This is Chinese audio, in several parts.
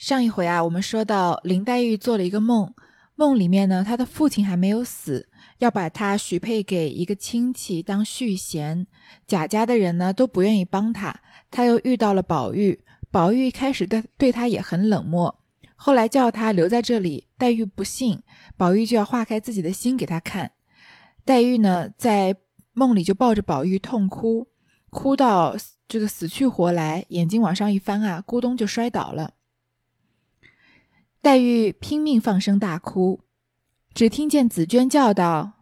上一回啊，我们说到林黛玉做了一个梦，梦里面呢，她的父亲还没有死，要把她许配给一个亲戚当续弦。贾家的人呢都不愿意帮她，她又遇到了宝玉，宝玉一开始对对她也很冷漠，后来叫她留在这里，黛玉不信，宝玉就要化开自己的心给她看。黛玉呢在梦里就抱着宝玉痛哭，哭到这个死去活来，眼睛往上一翻啊，咕咚就摔倒了。黛玉拼命放声大哭，只听见紫娟叫道：“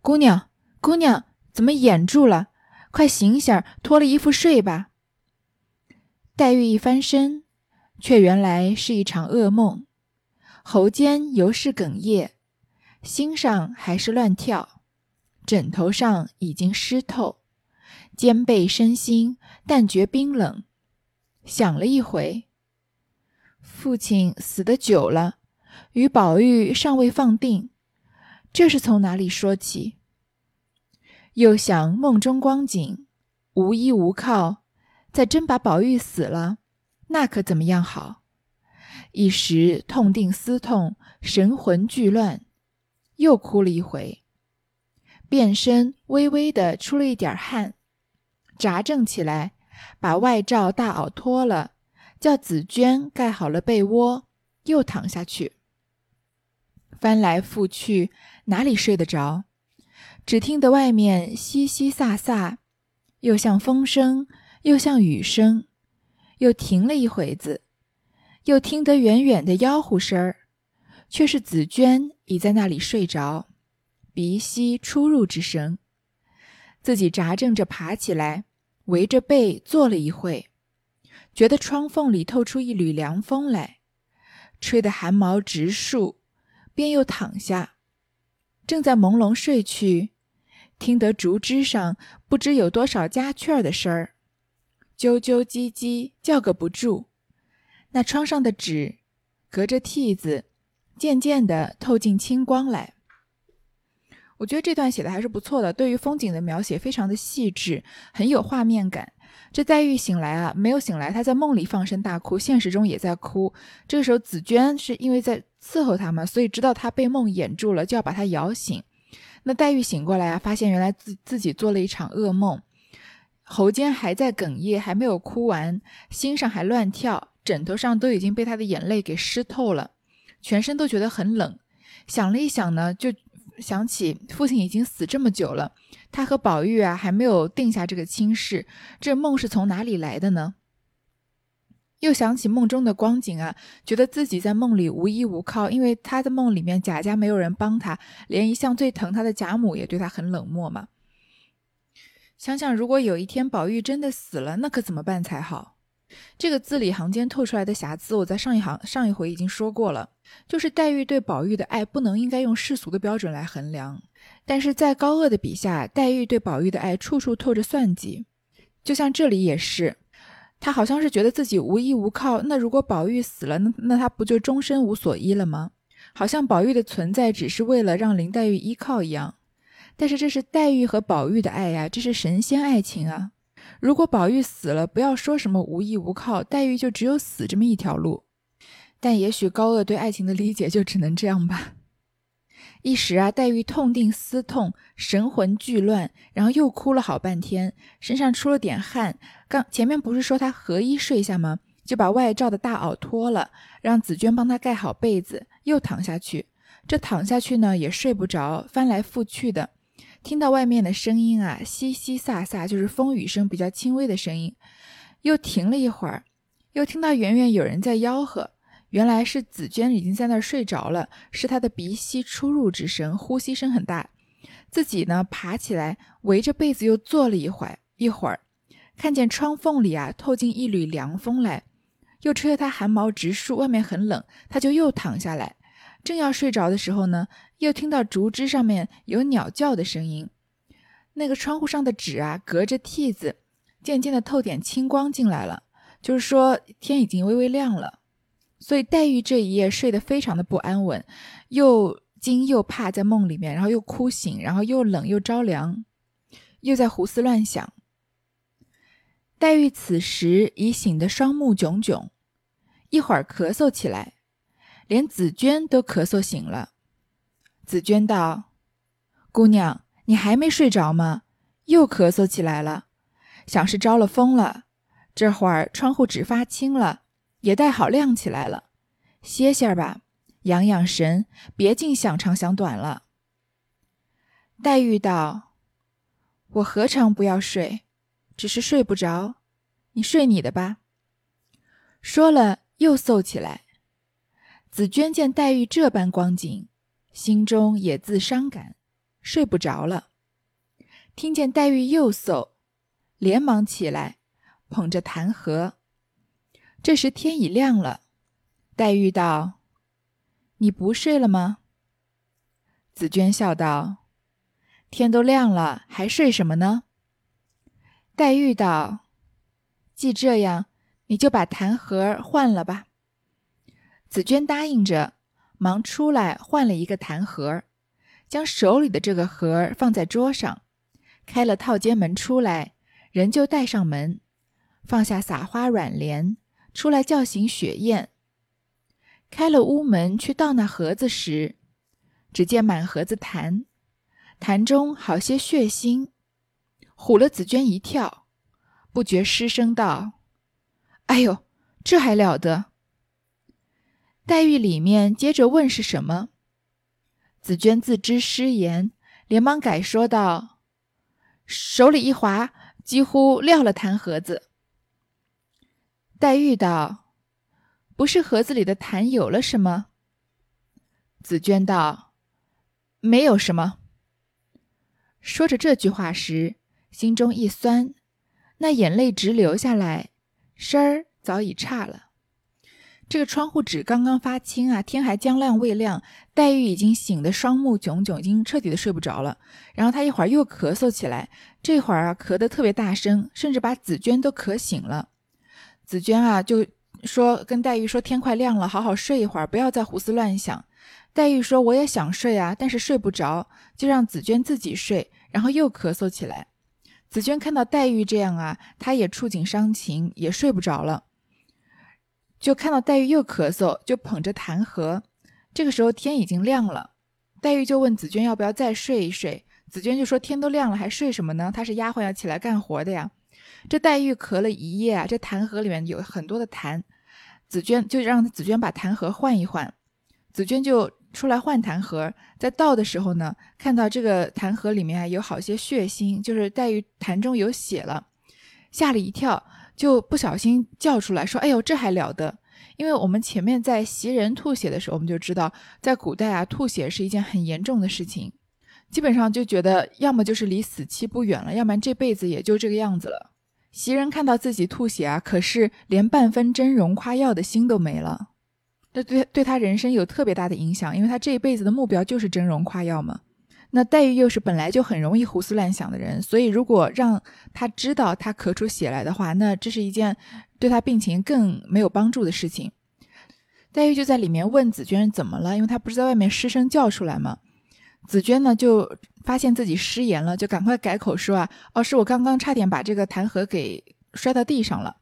姑娘，姑娘，怎么掩住了？快醒醒，脱了衣服睡吧。”黛玉一翻身，却原来是一场噩梦，喉间犹是哽咽，心上还是乱跳，枕头上已经湿透，肩背身心但觉冰冷，想了一回。父亲死得久了，与宝玉尚未放定，这是从哪里说起？又想梦中光景，无依无靠，再真把宝玉死了，那可怎么样好？一时痛定思痛，神魂俱乱，又哭了一回，变身微微的出了一点汗，扎正起来，把外罩大袄脱了。叫紫娟盖好了被窝，又躺下去。翻来覆去，哪里睡得着？只听得外面淅淅飒飒，又像风声，又像雨声。又停了一会子，又听得远远的吆喝声儿，却是紫娟已在那里睡着，鼻息出入之声。自己扎正着爬起来，围着被坐了一会。觉得窗缝里透出一缕凉风来，吹得汗毛直竖，便又躺下，正在朦胧睡去，听得竹枝上不知有多少家雀的声儿，啾啾唧唧叫个不住。那窗上的纸，隔着屉子，渐渐地透进清光来。我觉得这段写的还是不错的，对于风景的描写非常的细致，很有画面感。这黛玉醒来啊，没有醒来，她在梦里放声大哭，现实中也在哭。这个时候，紫娟是因为在伺候她嘛，所以知道她被梦魇住了，就要把她摇醒。那黛玉醒过来啊，发现原来自自己做了一场噩梦，喉间还在哽咽，还没有哭完，心上还乱跳，枕头上都已经被她的眼泪给湿透了，全身都觉得很冷。想了一想呢，就。想起父亲已经死这么久了，他和宝玉啊还没有定下这个亲事，这梦是从哪里来的呢？又想起梦中的光景啊，觉得自己在梦里无依无靠，因为他的梦里面贾家没有人帮他，连一向最疼他的贾母也对他很冷漠嘛。想想如果有一天宝玉真的死了，那可怎么办才好？这个字里行间透出来的瑕疵，我在上一行上一回已经说过了。就是黛玉对宝玉的爱，不能应该用世俗的标准来衡量。但是在高鹗的笔下，黛玉对宝玉的爱处处透着算计。就像这里也是，她好像是觉得自己无依无靠。那如果宝玉死了，那那她不就终身无所依了吗？好像宝玉的存在只是为了让林黛玉依靠一样。但是这是黛玉和宝玉的爱呀，这是神仙爱情啊。如果宝玉死了，不要说什么无依无靠，黛玉就只有死这么一条路。但也许高鹗对爱情的理解就只能这样吧。一时啊，黛玉痛定思痛，神魂俱乱，然后又哭了好半天，身上出了点汗。刚前面不是说她合衣睡下吗？就把外罩的大袄脱了，让紫娟帮她盖好被子，又躺下去。这躺下去呢，也睡不着，翻来覆去的。听到外面的声音啊，淅淅飒飒，就是风雨声，比较轻微的声音。又停了一会儿，又听到远远有人在吆喝，原来是紫娟已经在那儿睡着了，是她的鼻息出入之声，呼吸声很大。自己呢，爬起来，围着被子又坐了一会儿，一会儿看见窗缝里啊，透进一缕凉风来，又吹得她汗毛直竖，外面很冷，她就又躺下来。正要睡着的时候呢，又听到竹枝上面有鸟叫的声音。那个窗户上的纸啊，隔着屉子，渐渐的透点青光进来了，就是说天已经微微亮了。所以黛玉这一夜睡得非常的不安稳，又惊又怕，在梦里面，然后又哭醒，然后又冷又着凉，又在胡思乱想。黛玉此时已醒得双目炯炯。一会儿咳嗽起来，连紫娟都咳嗽醒了。紫娟道：“姑娘，你还没睡着吗？又咳嗽起来了，想是招了风了。这会儿窗户纸发青了，也带好亮起来了，歇歇吧，养养神，别净想长想短了。”黛玉道：“我何尝不要睡，只是睡不着。你睡你的吧。”说了，又嗽起来。紫娟见黛玉这般光景。心中也自伤感，睡不着了。听见黛玉又嗽，连忙起来，捧着痰盒。这时天已亮了，黛玉道：“你不睡了吗？”紫娟笑道：“天都亮了，还睡什么呢？”黛玉道：“既这样，你就把痰盒换了吧。”紫娟答应着。忙出来换了一个痰盒，将手里的这个盒放在桌上，开了套间门出来，人就带上门，放下撒花软帘，出来叫醒雪雁。开了屋门去倒那盒子时，只见满盒子痰，痰中好些血腥，唬了紫娟一跳，不觉失声道：“哎呦，这还了得！”黛玉里面接着问是什么，紫娟自知失言，连忙改说道：“手里一滑，几乎撂了痰盒子。”黛玉道：“不是盒子里的痰有了什么？”紫娟道：“没有什么。”说着这句话时，心中一酸，那眼泪直流下来，声儿早已差了。这个窗户纸刚刚发青啊，天还将亮未亮，黛玉已经醒得双目炯炯，已经彻底的睡不着了。然后她一会儿又咳嗽起来，这会儿啊咳得特别大声，甚至把紫娟都咳醒了。紫娟啊就说跟黛玉说：“天快亮了，好好睡一会儿，不要再胡思乱想。”黛玉说：“我也想睡啊，但是睡不着，就让紫娟自己睡。”然后又咳嗽起来。紫娟看到黛玉这样啊，她也触景伤情，也睡不着了。就看到黛玉又咳嗽，就捧着痰盒。这个时候天已经亮了，黛玉就问紫娟要不要再睡一睡。紫娟就说：“天都亮了，还睡什么呢？她是丫鬟，要起来干活的呀。”这黛玉咳了一夜啊，这痰盒里面有很多的痰，紫娟就让紫娟把痰盒换一换。紫娟就出来换痰盒，在倒的时候呢，看到这个痰盒里面有好些血腥，就是黛玉痰中有血了，吓了一跳。就不小心叫出来说：“哎呦，这还了得！”因为我们前面在袭人吐血的时候，我们就知道，在古代啊，吐血是一件很严重的事情，基本上就觉得要么就是离死期不远了，要不然这辈子也就这个样子了。袭人看到自己吐血啊，可是连半分真容夸耀的心都没了，这对对他人生有特别大的影响，因为他这一辈子的目标就是真容夸耀嘛。那黛玉又是本来就很容易胡思乱想的人，所以如果让她知道她咳出血来的话，那这是一件对她病情更没有帮助的事情。黛玉就在里面问紫娟怎么了，因为她不是在外面失声叫出来吗？紫娟呢就发现自己失言了，就赶快改口说啊，哦，是我刚刚差点把这个痰盒给摔到地上了。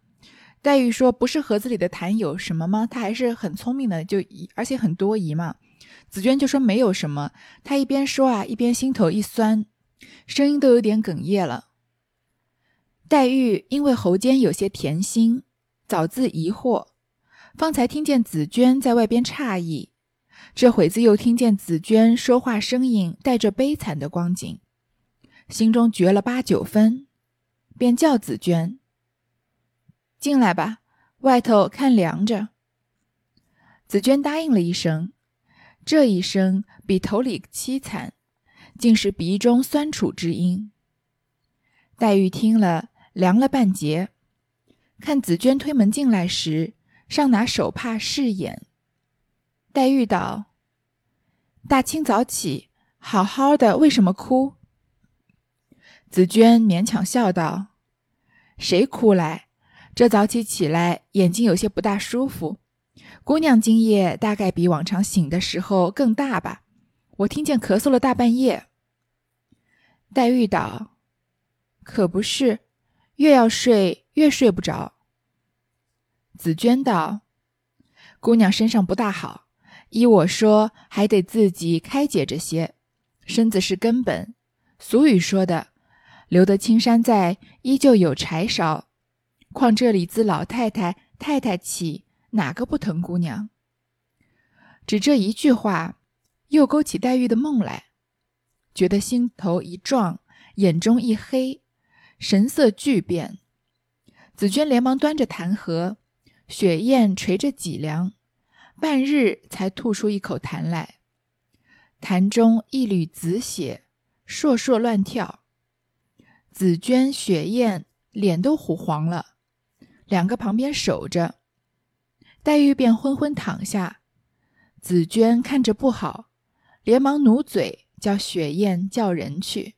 黛玉说，不是盒子里的痰有什么吗？她还是很聪明的，就而且很多疑嘛。紫娟就说没有什么，她一边说啊，一边心头一酸，声音都有点哽咽了。黛玉因为喉间有些甜心，早自疑惑，方才听见紫娟在外边诧异，这会子又听见紫娟说话声音带着悲惨的光景，心中觉了八九分，便叫紫娟进来吧，外头看凉着。紫娟答应了一声。这一声比头里凄惨，竟是鼻中酸楚之音。黛玉听了，凉了半截。看紫娟推门进来时，尚拿手帕拭眼。黛玉道：“大清早起，好好的，为什么哭？”紫娟勉强笑道：“谁哭来？这早起起来，眼睛有些不大舒服。”姑娘今夜大概比往常醒的时候更大吧？我听见咳嗽了大半夜。黛玉道：“可不是，越要睡越睡不着。”紫娟道：“姑娘身上不大好，依我说，还得自己开解着些。身子是根本。俗语说的“留得青山在，依旧有柴烧”。况这里自老太太、太太起，哪个不疼姑娘？只这一句话，又勾起黛玉的梦来，觉得心头一撞，眼中一黑，神色巨变。紫娟连忙端着痰盒，雪雁垂着脊梁，半日才吐出一口痰来，痰中一缕紫血，烁烁乱跳。紫娟、雪雁脸都糊黄了，两个旁边守着，黛玉便昏昏躺下。紫娟看着不好，连忙努嘴叫雪雁叫人去。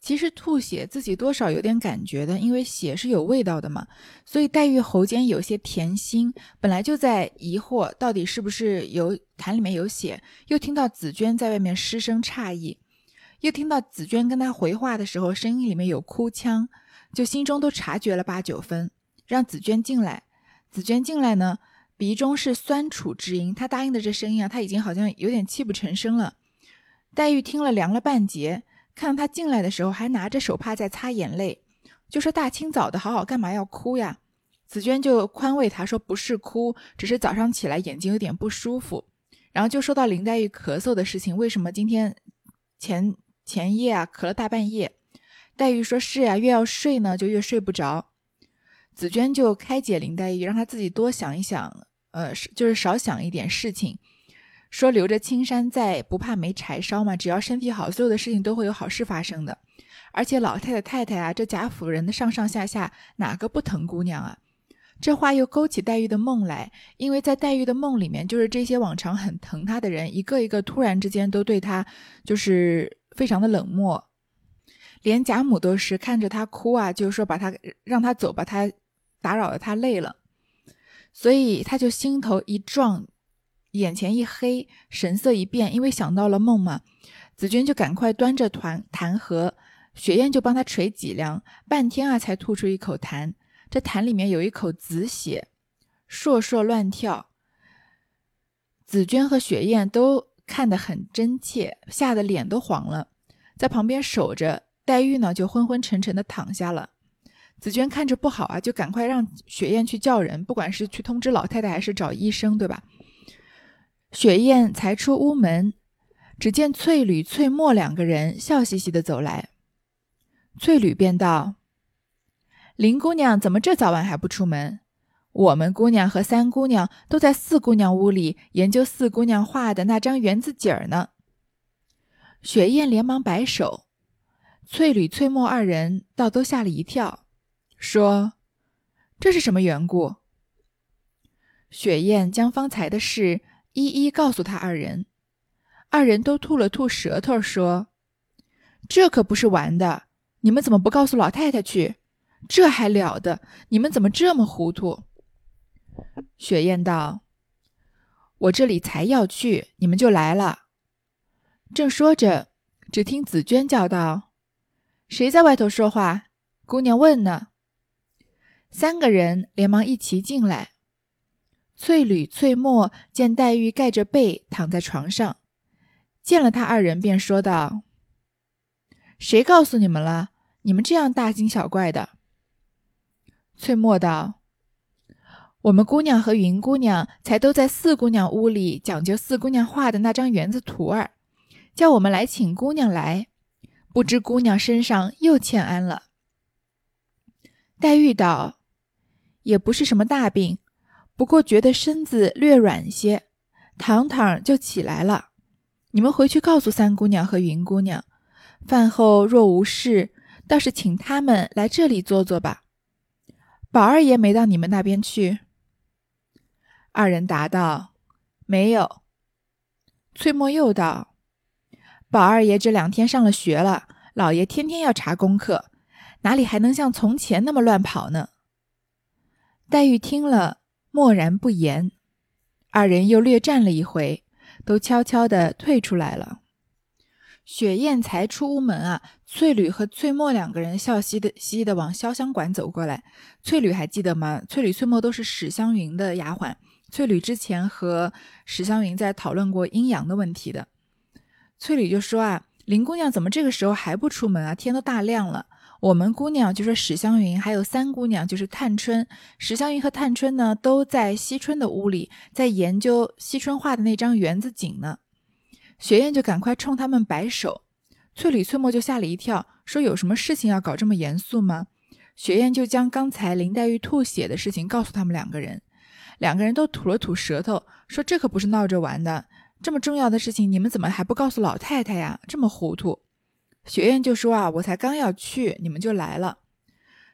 其实吐血自己多少有点感觉的，因为血是有味道的嘛，所以黛玉喉间有些甜心，本来就在疑惑到底是不是有痰里面有血，又听到紫娟在外面失声诧异，又听到紫娟跟她回话的时候声音里面有哭腔，就心中都察觉了八九分，让紫娟进来。紫娟进来呢，鼻中是酸楚之音，她答应的这声音啊，她已经好像有点泣不成声了。黛玉听了凉了半截。看到他进来的时候，还拿着手帕在擦眼泪，就说：“大清早的，好好干嘛要哭呀？”紫娟就宽慰他说：“不是哭，只是早上起来眼睛有点不舒服。”然后就说到林黛玉咳嗽的事情，为什么今天前前夜啊咳了大半夜？黛玉说是呀，越要睡呢就越睡不着。紫娟就开解林黛玉，让她自己多想一想，呃，就是少想一点事情。说留着青山在，不怕没柴烧嘛。只要身体好，所有的事情都会有好事发生的。而且老太太、太太啊，这贾府人的上上下下，哪个不疼姑娘啊？这话又勾起黛玉的梦来，因为在黛玉的梦里面，就是这些往常很疼她的人，一个一个突然之间都对她就是非常的冷漠，连贾母都是看着她哭啊，就是说把她让她走吧，她打扰了他累了，所以他就心头一撞。眼前一黑，神色一变，因为想到了梦嘛。紫娟就赶快端着团痰盒，雪雁就帮他捶脊梁，半天啊才吐出一口痰。这痰里面有一口紫血，烁烁乱跳。紫娟和雪雁都看得很真切，吓得脸都黄了，在旁边守着。黛玉呢就昏昏沉沉的躺下了。紫娟看着不好啊，就赶快让雪雁去叫人，不管是去通知老太太还是找医生，对吧？雪雁才出屋门，只见翠缕、翠墨两个人笑嘻嘻的走来。翠缕便道：“林姑娘怎么这早晚还不出门？我们姑娘和三姑娘都在四姑娘屋里研究四姑娘画的那张园子景儿呢。”雪雁连忙摆手，翠缕、翠墨二人倒都吓了一跳，说：“这是什么缘故？”雪雁将方才的事。一一告诉他二人，二人都吐了吐舌头，说：“这可不是玩的，你们怎么不告诉老太太去？这还了得！你们怎么这么糊涂？”雪雁道：“我这里才要去，你们就来了。”正说着，只听紫娟叫道：“谁在外头说话？姑娘问呢。”三个人连忙一齐进来。翠缕、翠墨见黛玉盖着被躺在床上，见了他二人，便说道：“谁告诉你们了？你们这样大惊小怪的。”翠墨道：“我们姑娘和云姑娘才都在四姑娘屋里讲究四姑娘画的那张园子图儿，叫我们来请姑娘来，不知姑娘身上又欠安了。”黛玉道：“也不是什么大病。”不过觉得身子略软些，躺躺就起来了。你们回去告诉三姑娘和云姑娘，饭后若无事，倒是请他们来这里坐坐吧。宝二爷没到你们那边去？二人答道：“没有。”翠墨又道：“宝二爷这两天上了学了，老爷天天要查功课，哪里还能像从前那么乱跑呢？”黛玉听了。默然不言，二人又略战了一回，都悄悄地退出来了。雪雁才出屋门啊，翠缕和翠墨两个人笑嘻的嘻的往潇湘馆走过来。翠缕还记得吗？翠缕、翠墨都是史湘云的丫鬟，翠缕之前和史湘云在讨论过阴阳的问题的。翠缕就说啊，林姑娘怎么这个时候还不出门啊？天都大亮了。我们姑娘就说史湘云，还有三姑娘就是探春。史湘云和探春呢，都在惜春的屋里，在研究惜春画的那张园子景呢。雪雁就赶快冲他们摆手，翠缕、翠墨就吓了一跳，说：“有什么事情要搞这么严肃吗？”雪雁就将刚才林黛玉吐血的事情告诉他们两个人，两个人都吐了吐舌头，说：“这可不是闹着玩的，这么重要的事情，你们怎么还不告诉老太太呀？这么糊涂。”雪雁就说：“啊，我才刚要去，你们就来了。”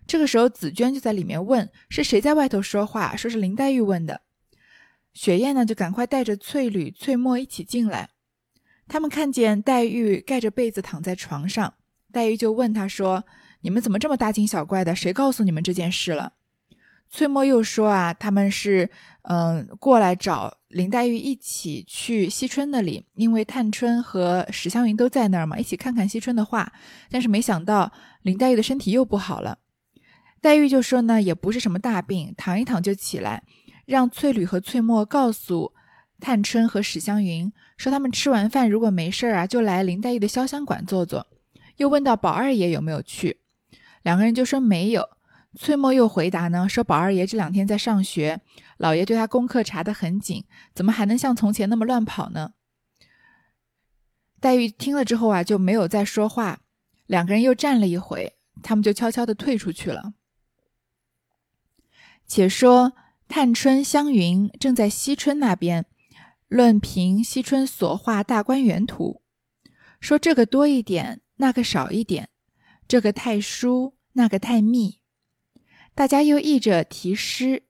这个时候，紫娟就在里面问：“是谁在外头说话？”说是林黛玉问的。雪雁呢，就赶快带着翠缕、翠墨一起进来。他们看见黛玉盖着被子躺在床上，黛玉就问他说：“你们怎么这么大惊小怪的？谁告诉你们这件事了？”翠墨又说：“啊，他们是嗯过来找。”林黛玉一起去惜春那里，因为探春和史湘云都在那儿嘛，一起看看惜春的画。但是没想到林黛玉的身体又不好了，黛玉就说呢，也不是什么大病，躺一躺就起来，让翠缕和翠墨告诉探春和史湘云，说他们吃完饭如果没事儿啊，就来林黛玉的潇湘馆坐坐。又问到宝二爷有没有去，两个人就说没有。翠墨又回答呢，说宝二爷这两天在上学，老爷对他功课查得很紧，怎么还能像从前那么乱跑呢？黛玉听了之后啊，就没有再说话。两个人又站了一会，他们就悄悄地退出去了。且说探春、湘云正在惜春那边论评惜春所画大观园图，说这个多一点，那个少一点，这个太疏，那个太密。大家又议着题诗，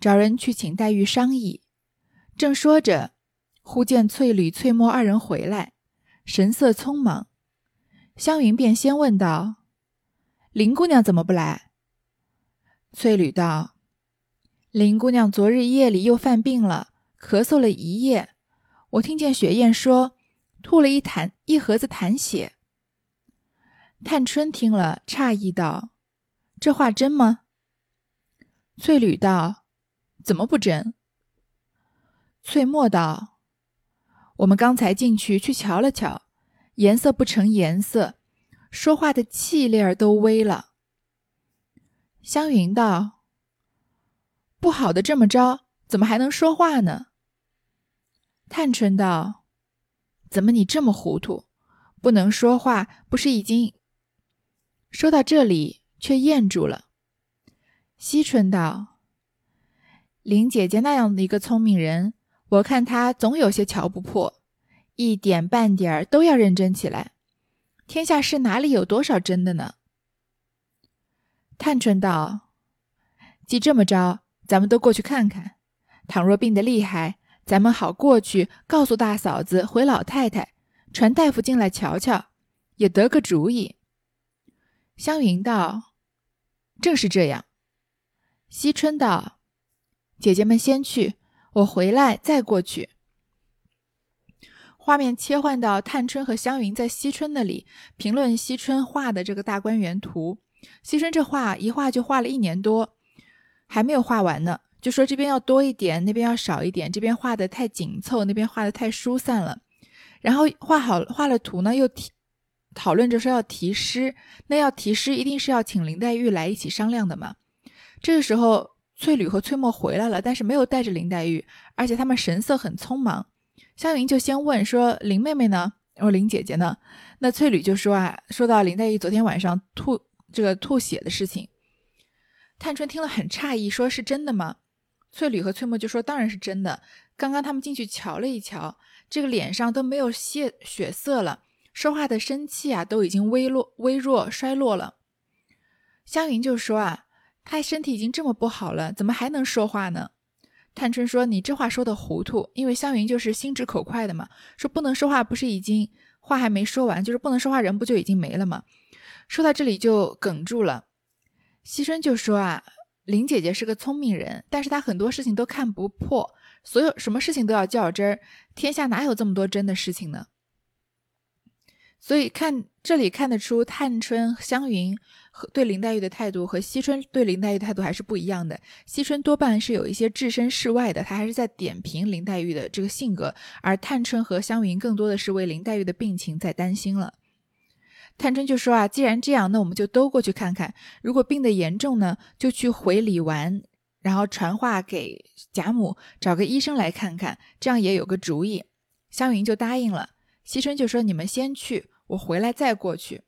找人去请黛玉商议。正说着，忽见翠缕、翠墨二人回来，神色匆忙。湘云便先问道：“林姑娘怎么不来？”翠缕道：“林姑娘昨日夜里又犯病了，咳嗽了一夜。我听见雪雁说，吐了一痰一盒子痰血。”探春听了，诧异道：“这话真吗？”翠缕道：“怎么不真？”翠墨道：“我们刚才进去去瞧了瞧，颜色不成颜色，说话的气力儿都微了。”湘云道：“不好的这么着，怎么还能说话呢？”探春道：“怎么你这么糊涂？不能说话，不是已经……”说到这里，却咽住了。惜春道：“林姐姐那样的一个聪明人，我看她总有些瞧不破，一点半点儿都要认真起来。天下事哪里有多少真的呢？”探春道：“既这么着，咱们都过去看看。倘若病得厉害，咱们好过去告诉大嫂子，回老太太，传大夫进来瞧瞧，也得个主意。”湘云道：“正是这样。”惜春道：“姐姐们先去，我回来再过去。”画面切换到探春和湘云在惜春那里评论惜春画的这个大观园图。惜春这画一画就画了一年多，还没有画完呢。就说这边要多一点，那边要少一点，这边画的太紧凑，那边画的太疏散了。然后画好画了图呢，又提讨论着说要题诗。那要题诗，一定是要请林黛玉来一起商量的嘛。这个时候，翠缕和翠墨回来了，但是没有带着林黛玉，而且他们神色很匆忙。湘云就先问说：“林妹妹呢？哦，林姐姐呢？”那翠缕就说：“啊，说到林黛玉昨天晚上吐这个吐血的事情。”探春听了很诧异，说是真的吗？翠缕和翠墨就说：“当然是真的。刚刚他们进去瞧了一瞧，这个脸上都没有血血色了，说话的生气啊都已经微弱、微弱、衰落了。”湘云就说：“啊。”他身体已经这么不好了，怎么还能说话呢？探春说：“你这话说的糊涂，因为湘云就是心直口快的嘛。说不能说话，不是已经话还没说完，就是不能说话，人不就已经没了吗？”说到这里就哽住了。惜春就说：“啊，林姐姐是个聪明人，但是她很多事情都看不破，所有什么事情都要较真儿。天下哪有这么多真的事情呢？所以看这里看得出，探春、湘云。”对林黛玉的态度和惜春对林黛玉态度还是不一样的。惜春多半是有一些置身事外的，他还是在点评林黛玉的这个性格，而探春和湘云更多的是为林黛玉的病情在担心了。探春就说啊，既然这样，那我们就都过去看看。如果病得严重呢，就去回李纨，然后传话给贾母，找个医生来看看，这样也有个主意。湘云就答应了。惜春就说：“你们先去，我回来再过去。”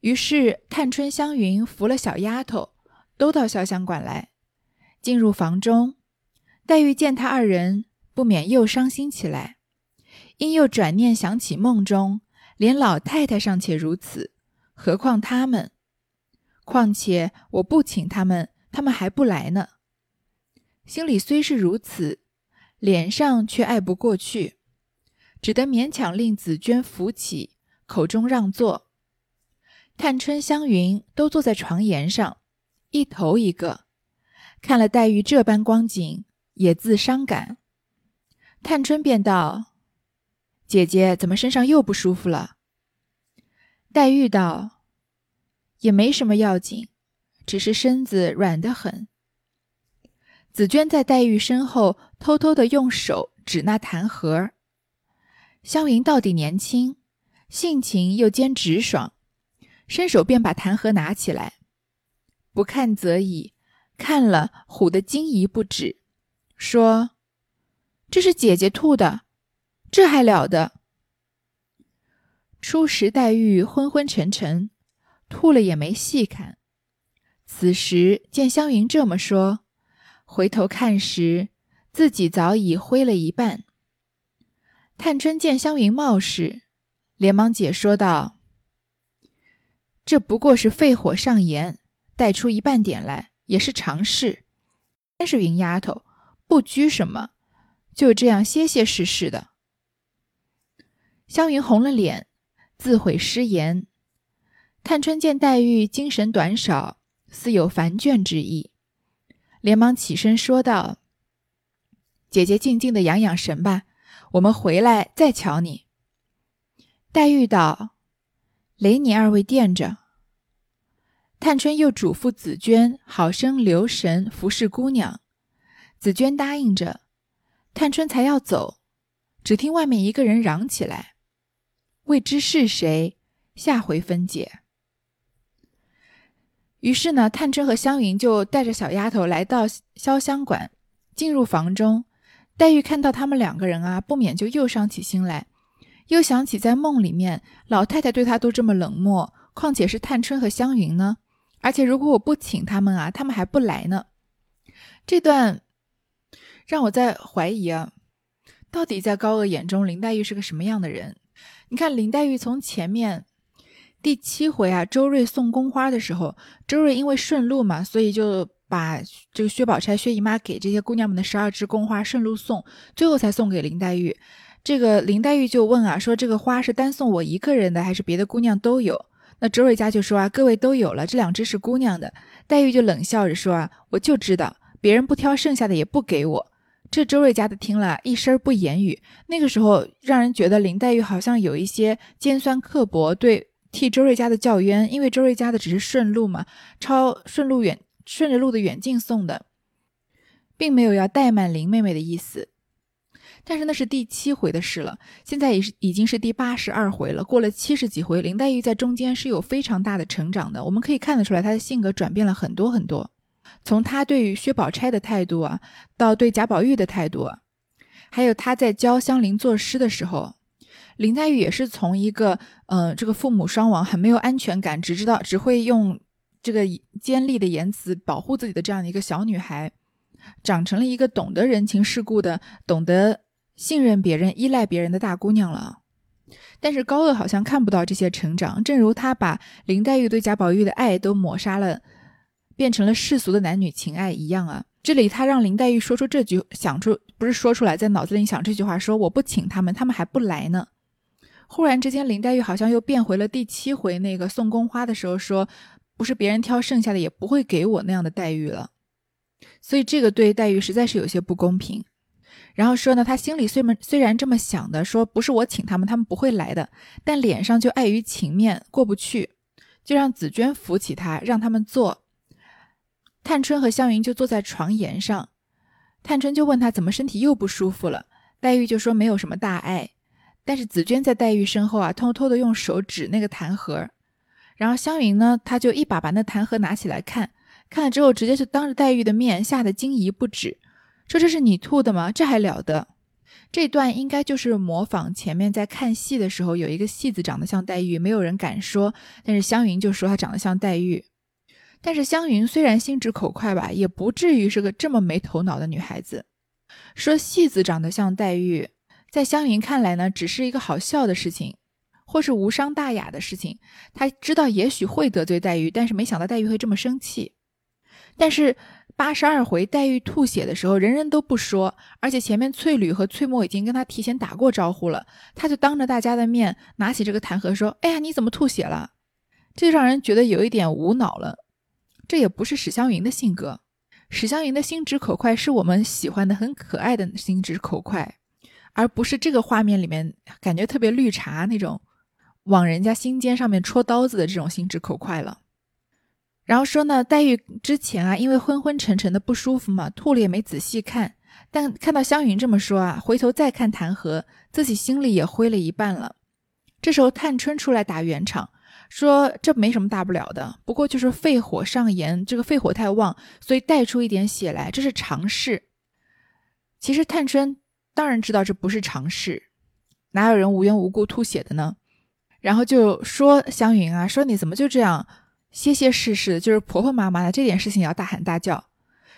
于是探春、湘云扶了小丫头，都到潇湘馆来，进入房中。黛玉见他二人，不免又伤心起来，因又转念想起梦中。连老太太尚且如此，何况他们？况且我不请他们，他们还不来呢。心里虽是如此，脸上却爱不过去，只得勉强令紫鹃扶起，口中让座。探春、湘云都坐在床沿上，一头一个，看了黛玉这般光景，也自伤感。探春便道。姐姐怎么身上又不舒服了？黛玉道：“也没什么要紧，只是身子软得很。”紫娟在黛玉身后偷偷的用手指那痰盒。湘云到底年轻，性情又兼直爽，伸手便把痰盒拿起来，不看则已，看了唬得惊疑不止，说：“这是姐姐吐的。”这还了得！初时黛玉昏昏沉沉，吐了也没细看。此时见湘云这么说，回头看时，自己早已灰了一半。探春见湘云冒失，连忙解说道：“这不过是肺火上炎，带出一半点来，也是常事。真是云丫头，不拘什么，就这样歇歇试试的。”湘云红了脸，自悔失言。探春见黛玉精神短少，似有烦倦之意，连忙起身说道：“姐姐静静的养养神吧，我们回来再瞧你。”黛玉道：“雷你二位垫着。”探春又嘱咐紫娟好生留神服侍姑娘。紫娟答应着，探春才要走，只听外面一个人嚷起来。未知是谁，下回分解。于是呢，探春和湘云就带着小丫头来到潇湘馆，进入房中。黛玉看到他们两个人啊，不免就又伤起心来，又想起在梦里面老太太对她都这么冷漠，况且是探春和湘云呢？而且如果我不请他们啊，他们还不来呢。这段让我在怀疑啊，到底在高鹗眼中，林黛玉是个什么样的人？你看林黛玉从前面第七回啊，周瑞送宫花的时候，周瑞因为顺路嘛，所以就把这个薛宝钗、薛姨妈给这些姑娘们的十二支宫花顺路送，最后才送给林黛玉。这个林黛玉就问啊，说这个花是单送我一个人的，还是别的姑娘都有？那周瑞家就说啊，各位都有了，这两只是姑娘的。黛玉就冷笑着说啊，我就知道别人不挑剩下的也不给我。这周瑞家的听了一声不言语。那个时候，让人觉得林黛玉好像有一些尖酸刻薄，对替周瑞家的叫冤。因为周瑞家的只是顺路嘛，抄顺路远顺着路的远近送的，并没有要怠慢林妹妹的意思。但是那是第七回的事了，现在已是已经是第八十二回了。过了七十几回，林黛玉在中间是有非常大的成长的，我们可以看得出来，她的性格转变了很多很多。从她对于薛宝钗的态度啊，到对贾宝玉的态度，还有她在教香菱作诗的时候，林黛玉也是从一个嗯，这个父母双亡、很没有安全感，只知道只会用这个尖利的言辞保护自己的这样的一个小女孩，长成了一个懂得人情世故的、懂得信任别人、依赖别人的大姑娘了。但是高鹗好像看不到这些成长，正如他把林黛玉对贾宝玉的爱都抹杀了。变成了世俗的男女情爱一样啊！这里他让林黛玉说出这句，想出不是说出来，在脑子里想这句话，说我不请他们，他们还不来呢。忽然之间，林黛玉好像又变回了第七回那个送宫花的时候，说不是别人挑剩下的，也不会给我那样的待遇了。所以这个对黛玉实在是有些不公平。然后说呢，他心里虽然虽然这么想的，说不是我请他们，他们不会来的，但脸上就碍于情面过不去。就让紫娟扶起他，让他们坐。探春和湘云就坐在床沿上，探春就问他怎么身体又不舒服了，黛玉就说没有什么大碍。但是紫娟在黛玉身后啊，偷偷的用手指那个痰盒，然后湘云呢，她就一把把那痰盒拿起来看，看了之后直接就当着黛玉的面吓得惊疑不止，说这是你吐的吗？这还了得！这段应该就是模仿前面在看戏的时候有一个戏子长得像黛玉，没有人敢说，但是湘云就说她长得像黛玉。但是湘云虽然心直口快吧，也不至于是个这么没头脑的女孩子。说戏子长得像黛玉。在湘云看来呢，只是一个好笑的事情，或是无伤大雅的事情。他知道也许会得罪黛玉，但是没想到黛玉会这么生气。但是八十二回黛玉吐血的时候，人人都不说，而且前面翠缕和翠墨已经跟他提前打过招呼了，他就当着大家的面拿起这个痰盒说：“哎呀，你怎么吐血了？”这就让人觉得有一点无脑了。这也不是史湘云的性格，史湘云的心直口快是我们喜欢的很可爱的心直口快。而不是这个画面里面感觉特别绿茶那种，往人家心尖上面戳刀子的这种心直口快了。然后说呢，黛玉之前啊，因为昏昏沉沉的不舒服嘛，吐了也没仔细看。但看到湘云这么说啊，回头再看弹劾，自己心里也灰了一半了。这时候探春出来打圆场，说这没什么大不了的，不过就是肺火上炎，这个肺火太旺，所以带出一点血来，这是常事。其实探春。当然知道这不是常事，哪有人无缘无故吐血的呢？然后就说湘云啊，说你怎么就这样歇歇事事，就是婆婆妈妈的这点事情要大喊大叫。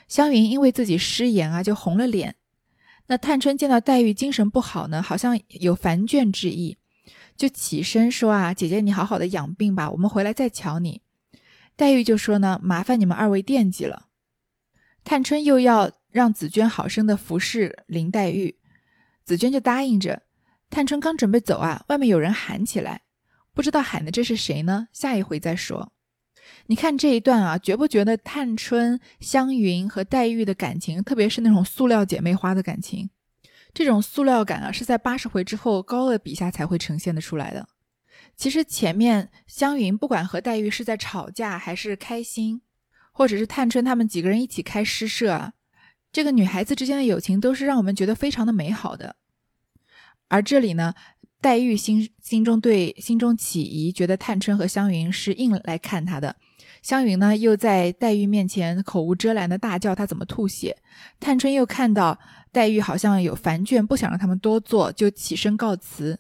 湘云因为自己失言啊，就红了脸。那探春见到黛玉精神不好呢，好像有烦倦之意，就起身说啊，姐姐你好好的养病吧，我们回来再瞧你。黛玉就说呢，麻烦你们二位惦记了。探春又要让紫娟好生的服侍林黛玉。紫娟就答应着，探春刚准备走啊，外面有人喊起来，不知道喊的这是谁呢？下一回再说。你看这一段啊，觉不觉得探春、湘云和黛玉的感情，特别是那种塑料姐妹花的感情，这种塑料感啊，是在八十回之后高鹗笔下才会呈现的出来的。其实前面湘云不管和黛玉是在吵架，还是开心，或者是探春他们几个人一起开诗社啊，这个女孩子之间的友情都是让我们觉得非常的美好的。而这里呢，黛玉心心中对心中起疑，觉得探春和湘云是硬来看她的。湘云呢，又在黛玉面前口无遮拦的大叫她怎么吐血。探春又看到黛玉好像有烦倦，不想让他们多做，就起身告辞。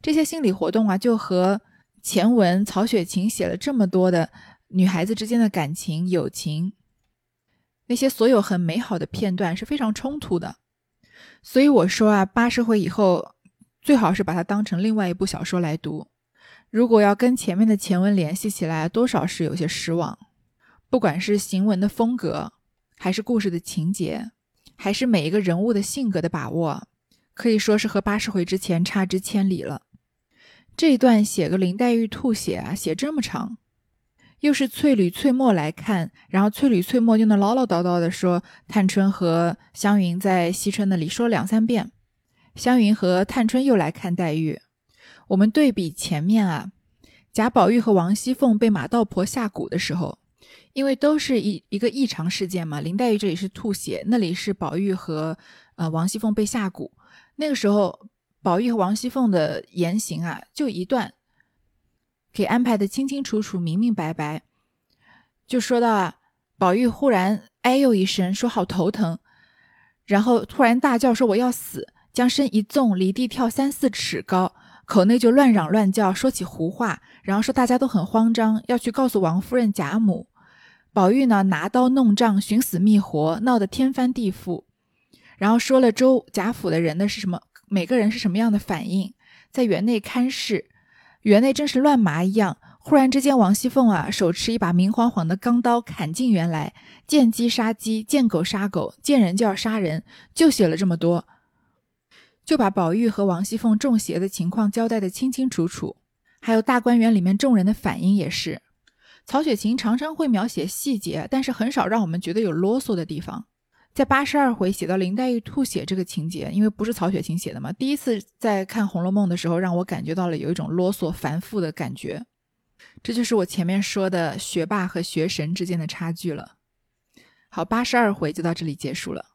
这些心理活动啊，就和前文曹雪芹写了这么多的女孩子之间的感情、友情，那些所有很美好的片段是非常冲突的。所以我说啊，八十回以后最好是把它当成另外一部小说来读。如果要跟前面的前文联系起来，多少是有些失望。不管是行文的风格，还是故事的情节，还是每一个人物的性格的把握，可以说是和八十回之前差之千里了。这一段写个林黛玉吐血啊，写这么长。又是翠缕、翠墨来看，然后翠缕、翠墨就能唠唠叨叨的说，探春和湘云在惜春那里说了两三遍。湘云和探春又来看黛玉。我们对比前面啊，贾宝玉和王熙凤被马道婆下蛊的时候，因为都是一一个异常事件嘛。林黛玉这里是吐血，那里是宝玉和呃王熙凤被下蛊。那个时候，宝玉和王熙凤的言行啊，就一段。给安排的清清楚楚、明明白白，就说到啊，宝玉忽然哎呦一声，说好头疼，然后突然大叫说我要死，将身一纵，离地跳三四尺高，口内就乱嚷乱叫，说起胡话，然后说大家都很慌张，要去告诉王夫人贾母。宝玉呢，拿刀弄杖，寻死觅活，闹得天翻地覆，然后说了周贾府的人的是什么，每个人是什么样的反应，在园内看事。园内真是乱麻一样，忽然之间，王熙凤啊，手持一把明晃晃的钢刀，砍进园来，见鸡杀鸡，见狗杀狗，见人就要杀人，就写了这么多，就把宝玉和王熙凤中邪的情况交代的清清楚楚，还有大观园里面众人的反应也是。曹雪芹常常会描写细节，但是很少让我们觉得有啰嗦的地方。在八十二回写到林黛玉吐血这个情节，因为不是曹雪芹写的嘛，第一次在看《红楼梦》的时候，让我感觉到了有一种啰嗦繁复的感觉。这就是我前面说的学霸和学神之间的差距了。好，八十二回就到这里结束了。